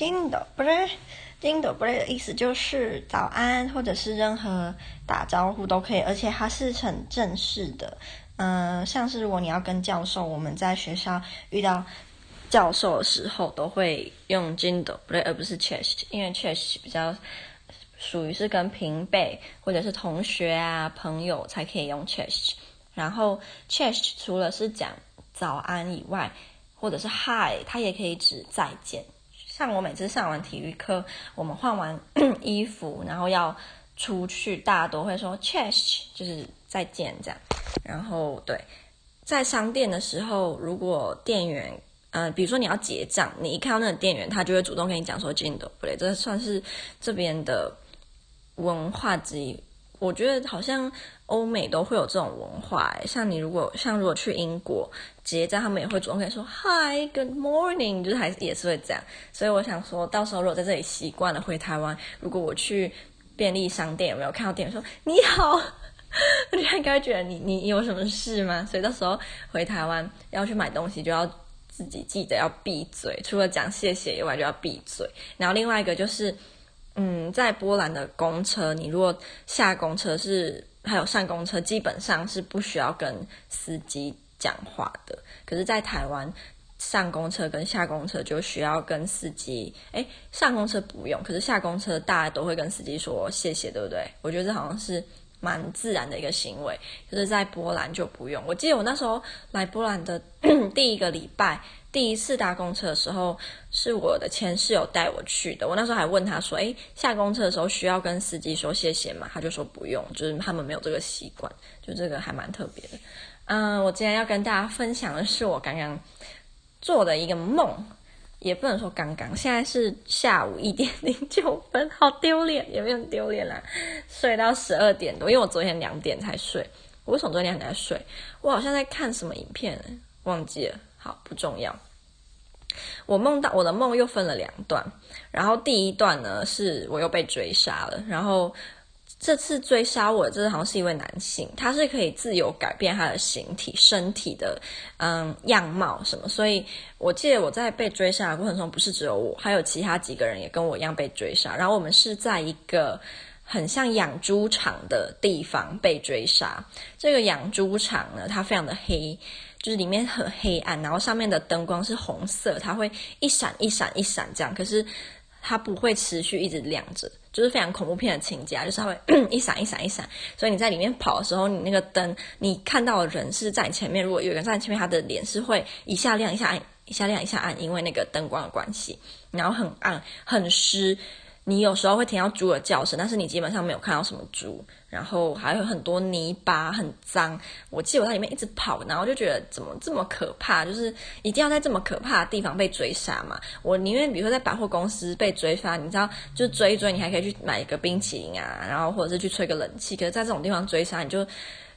金斗不对，金斗不对的意思就是早安，或者是任何打招呼都可以，而且它是很正式的。嗯、像是如果你要跟教授，我们在学校遇到教授的时候，都会用金斗不对，而不是 chest，因为 chest 比较属于是跟平辈或者是同学啊朋友才可以用 chest。然后 chest 除了是讲早安以外，或者是 hi，它也可以指再见。像我每次上完体育课，我们换完 衣服，然后要出去，大家都会说 c h e s h 就是再见这样。然后对，在商店的时候，如果店员，呃，比如说你要结账，你一看到那个店员，他就会主动跟你讲说 dzień dobry，这算是这边的文化之一。我觉得好像欧美都会有这种文化，像你如果像如果去英国结账，他们也会主动跟你说 Hi, Good morning，就是还是也是会这样。所以我想说到时候如果在这里习惯了，回台湾，如果我去便利商店，有没有看到店员说你好，我觉得应该觉得你你有什么事吗？所以到时候回台湾要去买东西，就要自己记得要闭嘴，除了讲谢谢以外，就要闭嘴。然后另外一个就是。嗯，在波兰的公车，你如果下公车是还有上公车，基本上是不需要跟司机讲话的。可是，在台湾上公车跟下公车就需要跟司机。诶，上公车不用，可是下公车大家都会跟司机说谢谢，对不对？我觉得这好像是蛮自然的一个行为。就是，在波兰就不用。我记得我那时候来波兰的 第一个礼拜。第一次搭公车的时候，是我的前室友带我去的。我那时候还问他说：“诶，下公车的时候需要跟司机说谢谢吗？”他就说不用，就是他们没有这个习惯，就这个还蛮特别的。嗯，我今天要跟大家分享的是我刚刚做的一个梦，也不能说刚刚，现在是下午一点零九分，好丢脸，有没有丢脸啦？睡到十二点多，因为我昨天两点才睡。我为什么昨天两点才睡？我好像在看什么影片，忘记了。好，不重要。我梦到我的梦又分了两段，然后第一段呢是我又被追杀了，然后这次追杀我的这好像是一位男性，他是可以自由改变他的形体、身体的嗯样貌什么，所以我记得我在被追杀的过程中，不是只有我，还有其他几个人也跟我一样被追杀，然后我们是在一个很像养猪场的地方被追杀。这个养猪场呢，它非常的黑。就是里面很黑暗，然后上面的灯光是红色，它会一闪一闪一闪这样，可是它不会持续一直亮着，就是非常恐怖片的情节，啊就是它会 一闪一闪一闪，所以你在里面跑的时候，你那个灯，你看到的人是在你前面，如果有人在你前面，他的脸是会一下亮一下暗，一下亮一下暗，因为那个灯光的关系，然后很暗很湿。你有时候会听到猪的叫声，但是你基本上没有看到什么猪，然后还有很多泥巴，很脏。我记得我在里面一直跑，然后就觉得怎么这么可怕，就是一定要在这么可怕的地方被追杀嘛。我宁愿比如说在百货公司被追杀，你知道，就追一追，你还可以去买一个冰淇淋啊，然后或者是去吹个冷气。可是在这种地方追杀，你就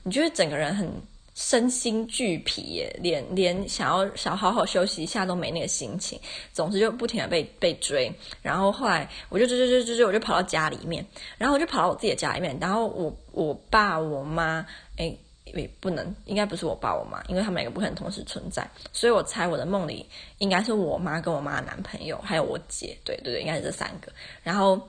你觉得整个人很。身心俱疲，连连想要想好好休息一下都没那个心情，总之就不停的被被追。然后后来我就追追追追追，我就跑到家里面，然后我就跑到我自己的家里面。然后我我爸我妈，诶，也不能，应该不是我爸我妈，因为他们两个不可能同时存在。所以我猜我的梦里应该是我妈跟我妈的男朋友，还有我姐，对对对，应该是这三个。然后。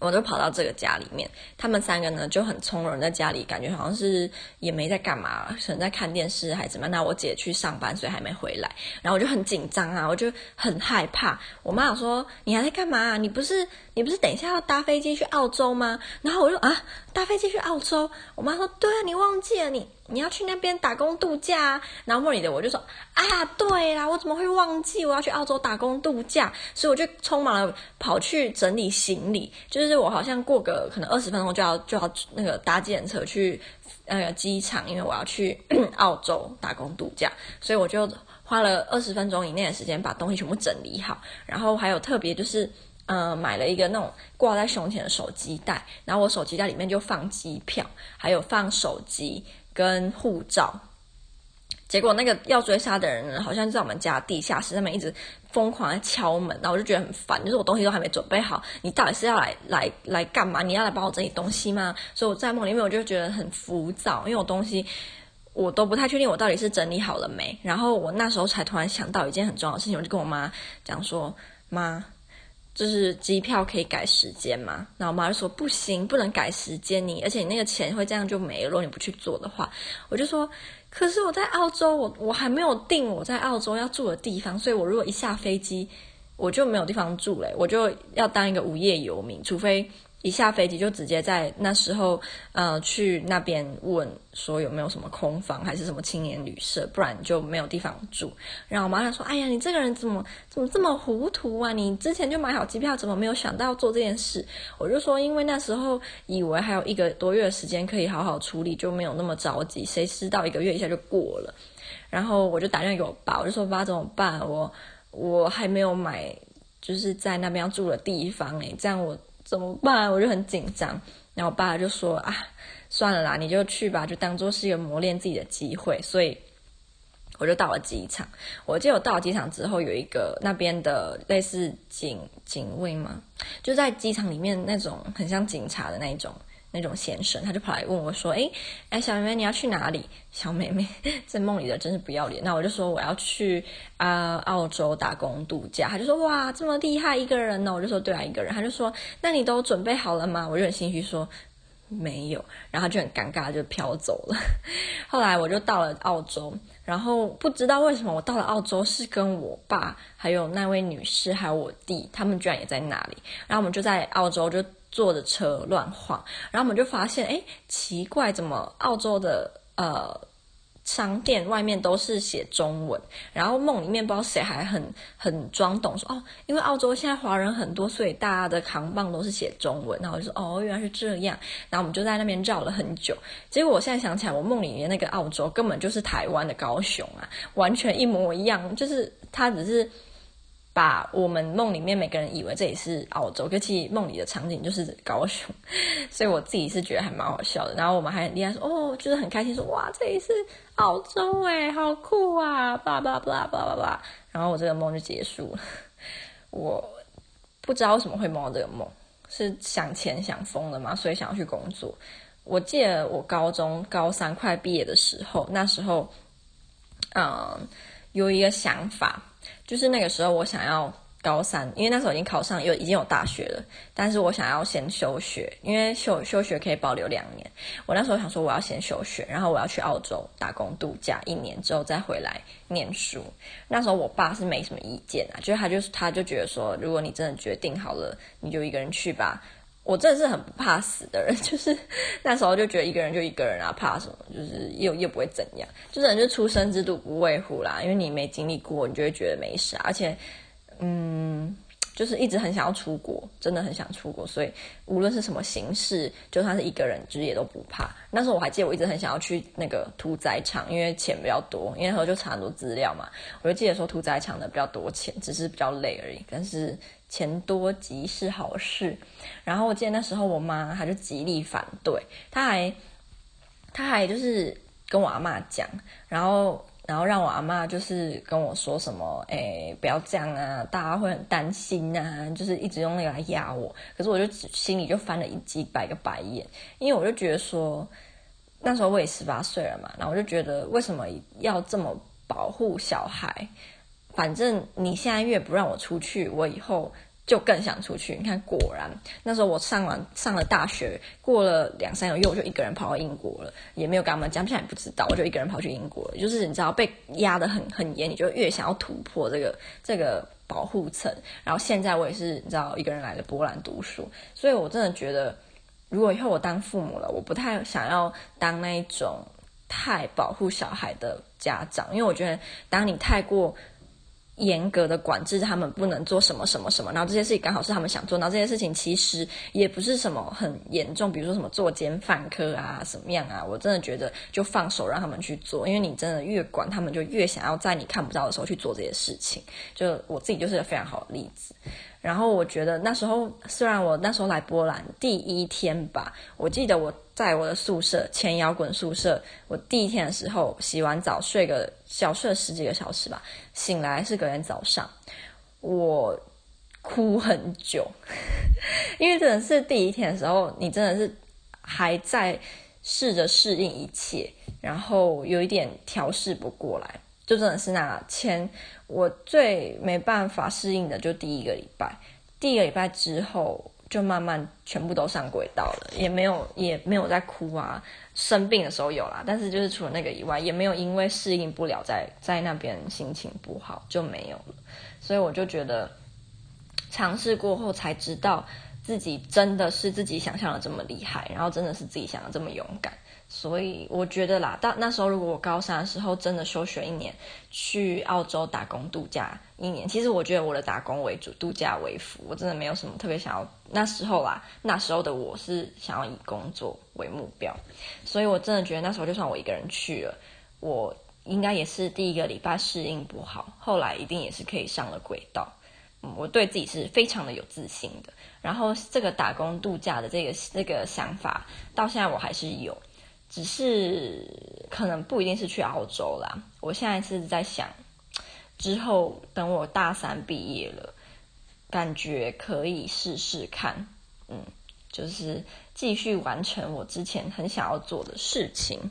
我就跑到这个家里面，他们三个呢就很从容在家里，感觉好像是也没在干嘛，可能在看电视还是怎么。那我姐去上班，所以还没回来。然后我就很紧张啊，我就很害怕。我妈说：“你还在干嘛？你不是你不是等一下要搭飞机去澳洲吗？”然后我就啊，搭飞机去澳洲。我妈说：“对啊，你忘记了你。”你要去那边打工度假，然后梦里的我就说啊，对啦，我怎么会忘记我要去澳洲打工度假？所以我就匆忙的跑去整理行李，就是我好像过个可能二十分钟就要就要那个搭计程车去那个机场，因为我要去 澳洲打工度假，所以我就花了二十分钟以内的时间把东西全部整理好，然后还有特别就是呃买了一个那种挂在胸前的手机袋，然后我手机袋里面就放机票，还有放手机。跟护照，结果那个要追杀的人呢，好像在我们家地下室那边一直疯狂在敲门，然后我就觉得很烦，就是我东西都还没准备好，你到底是要来来来干嘛？你要来帮我整理东西吗？所以我在梦里面我就觉得很浮躁，因为我东西我都不太确定我到底是整理好了没。然后我那时候才突然想到一件很重要的事情，我就跟我妈讲说：“妈，就是机票可以改时间嘛？然后我妈就说不行，不能改时间，你而且你那个钱会这样就没了。如果你不去做的话，我就说，可是我在澳洲，我我还没有定我在澳洲要住的地方，所以我如果一下飞机，我就没有地方住嘞，我就要当一个无业游民，除非。一下飞机就直接在那时候，呃，去那边问说有没有什么空房还是什么青年旅社，不然就没有地方住。然后我妈就说：“哎呀，你这个人怎么怎么这么糊涂啊？你之前就买好机票，怎么没有想到做这件事？”我就说：“因为那时候以为还有一个多月的时间可以好好处理，就没有那么着急。谁知道一个月一下就过了。”然后我就打电话给我爸，我就说：“爸，怎么办？我我还没有买，就是在那边要住的地方诶，这样我。”怎么办？我就很紧张。然后我爸就说：“啊，算了啦，你就去吧，就当做是一个磨练自己的机会。”所以我就到了机场。我记得我到了机场之后，有一个那边的类似警警卫嘛，就在机场里面那种很像警察的那种。那种先生，他就跑来问我说：“诶，诶，小妹妹，你要去哪里？”小妹妹 在梦里的真是不要脸。那我就说我要去啊、澳洲打工度假。他就说：“哇，这么厉害，一个人呢？”我就说：“对啊，一个人。”他就说：“那你都准备好了吗？”我就很心虚说：“没有。”然后他就很尴尬就飘走了。后来我就到了澳洲，然后不知道为什么我到了澳洲是跟我爸还有那位女士还有我弟，他们居然也在那里。然后我们就在澳洲就。坐着车乱晃，然后我们就发现，哎，奇怪，怎么澳洲的呃商店外面都是写中文？然后梦里面不知道谁还很很装懂说，哦，因为澳洲现在华人很多，所以大家的扛棒都是写中文。然后我就说，哦，原来是这样。然后我们就在那边绕了很久。结果我现在想起来，我梦里面那个澳洲根本就是台湾的高雄啊，完全一模一样，就是它只是。把我们梦里面每个人以为这里是澳洲，可其实梦里的场景就是高雄，所以我自己是觉得还蛮好笑的。然后我们还很厉害说，哦，就是很开心说，哇，这里是澳洲哎，好酷啊，巴拉巴拉巴拉巴拉。然后我这个梦就结束了。我不知道为什么会梦到这个梦，是想钱想疯了吗？所以想要去工作。我记得我高中高三快毕业的时候，那时候，嗯，有一个想法。就是那个时候，我想要高三，因为那时候已经考上，有已经有大学了。但是我想要先休学，因为休休学可以保留两年。我那时候想说，我要先休学，然后我要去澳洲打工度假一年之后再回来念书。那时候我爸是没什么意见啊，就是他就是他就觉得说，如果你真的决定好了，你就一个人去吧。我真的是很不怕死的人，就是那时候就觉得一个人就一个人啊，怕什么？就是又又不会怎样，就是人就出生之度不畏乎啦。因为你没经历过，你就会觉得没啥。而且，嗯，就是一直很想要出国，真的很想出国，所以无论是什么形式，就算是一个人，其实也都不怕。那时候我还记得，我一直很想要去那个屠宰场，因为钱比较多，因为那时候就查很多资料嘛。我就记得说屠宰场的比较多钱，只是比较累而已，但是。钱多即是好事，然后我记得那时候我妈她就极力反对，她还她还就是跟我阿妈讲，然后然后让我阿妈就是跟我说什么，哎，不要这样啊，大家会很担心啊，就是一直用那个来压我，可是我就心里就翻了一几百个白眼，因为我就觉得说那时候我也十八岁了嘛，然后我就觉得为什么要这么保护小孩？反正你现在越不让我出去，我以后就更想出去。你看，果然那时候我上完上了大学，过了两三个月，我就一个人跑到英国了，也没有跟他们讲，现在也不知道，我就一个人跑去英国了。就是你知道被压得很很严，你就越想要突破这个这个保护层。然后现在我也是你知道一个人来了波兰读书，所以我真的觉得，如果以后我当父母了，我不太想要当那一种太保护小孩的家长，因为我觉得当你太过。严格的管制他们不能做什么什么什么，然后这些事情刚好是他们想做，然后这些事情其实也不是什么很严重，比如说什么作奸犯科啊，什么样啊，我真的觉得就放手让他们去做，因为你真的越管他们，就越想要在你看不到的时候去做这些事情。就我自己就是个非常好的例子。然后我觉得那时候，虽然我那时候来波兰第一天吧，我记得我在我的宿舍前摇滚宿舍，我第一天的时候洗完澡睡个小睡了十几个小时吧，醒来是隔天早上，我哭很久，因为真的是第一天的时候，你真的是还在试着适应一切，然后有一点调试不过来。就真的是那前我最没办法适应的，就第一个礼拜，第一个礼拜之后，就慢慢全部都上轨道了，也没有也没有在哭啊。生病的时候有啦，但是就是除了那个以外，也没有因为适应不了在在那边心情不好就没有了。所以我就觉得，尝试过后才知道自己真的是自己想象的这么厉害，然后真的是自己想的这么勇敢。所以我觉得啦，到那时候如果我高三的时候真的休学一年，去澳洲打工度假一年，其实我觉得我的打工为主，度假为辅，我真的没有什么特别想要。那时候啦，那时候的我是想要以工作为目标，所以我真的觉得那时候就算我一个人去了，我应该也是第一个礼拜适应不好，后来一定也是可以上了轨道。嗯，我对自己是非常的有自信的。然后这个打工度假的这个这个想法，到现在我还是有。只是可能不一定是去澳洲啦，我现在是在想，之后等我大三毕业了，感觉可以试试看，嗯，就是继续完成我之前很想要做的事情。